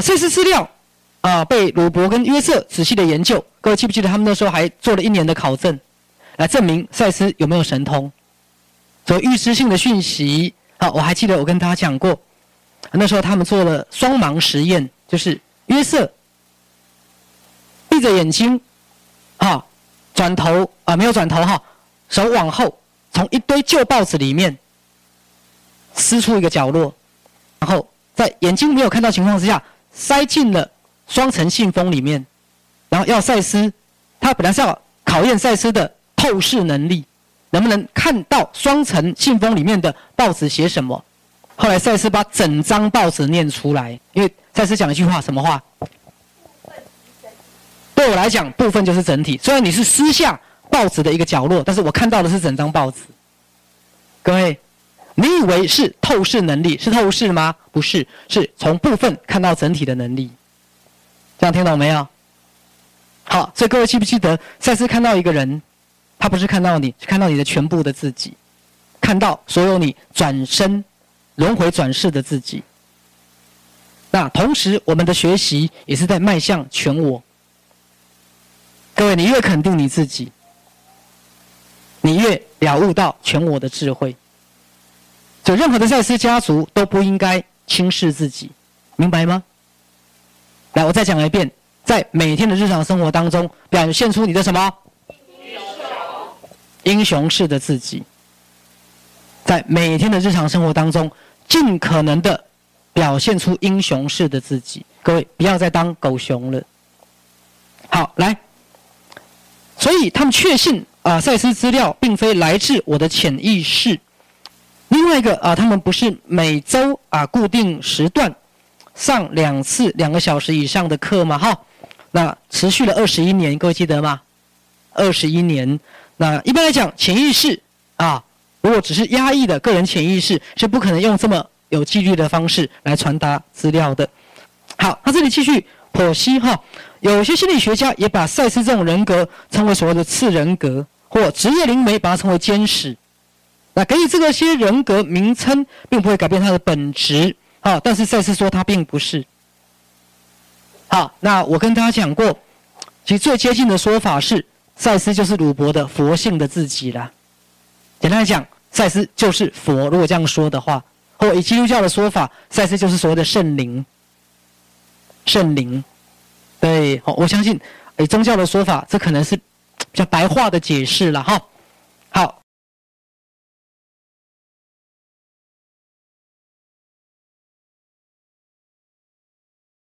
赛斯资料啊，被鲁伯跟约瑟仔细的研究。各位记不记得他们那时候还做了一年的考证，来证明赛斯有没有神通？所预知性的讯息，啊，我还记得我跟大家讲过，那时候他们做了双盲实验，就是约瑟闭着眼睛，啊，转头啊，没有转头哈，手往后，从一堆旧报纸里面撕出一个角落，然后在眼睛没有看到情况之下，塞进了双层信封里面，然后要赛斯，他本来是要考验赛斯的透视能力。能不能看到双层信封里面的报纸写什么？后来赛斯把整张报纸念出来，因为赛斯讲一句话，什么话？对我来讲，部分就是整体。虽然你是撕下报纸的一个角落，但是我看到的是整张报纸。各位，你以为是透视能力？是透视吗？不是，是从部分看到整体的能力。这样听懂没有？好，所以各位记不记得赛斯看到一个人？他不是看到你，是看到你的全部的自己，看到所有你转身、轮回转世的自己。那同时，我们的学习也是在迈向全我。各位，你越肯定你自己，你越了悟到全我的智慧。任何的赛斯家族都不应该轻视自己，明白吗？来，我再讲一遍，在每天的日常生活当中，表现出你的什么？英雄式的自己，在每天的日常生活当中，尽可能的表现出英雄式的自己。各位，不要再当狗熊了。好，来，所以他们确信啊，赛斯资料并非来自我的潜意识。另外一个啊，他们不是每周啊固定时段上两次两个小时以上的课吗？哈，那持续了二十一年，各位记得吗？二十一年。那一般来讲，潜意识啊，如果只是压抑的个人潜意识，是不可能用这么有纪律的方式来传达资料的。好，那这里继续剖析哈，有些心理学家也把赛斯这种人格称为所谓的次人格，或职业灵媒把它称为监视。那给予这个些人格名称，并不会改变它的本质啊。但是赛斯说它并不是。好，那我跟大家讲过，其实最接近的说法是。赛斯就是鲁伯的佛性的自己了。简单来讲，赛斯就是佛。如果这样说的话，或以基督教的说法，赛斯就是所谓的圣灵。圣灵，对，好，我相信以宗教的说法，这可能是比较白话的解释了哈。好，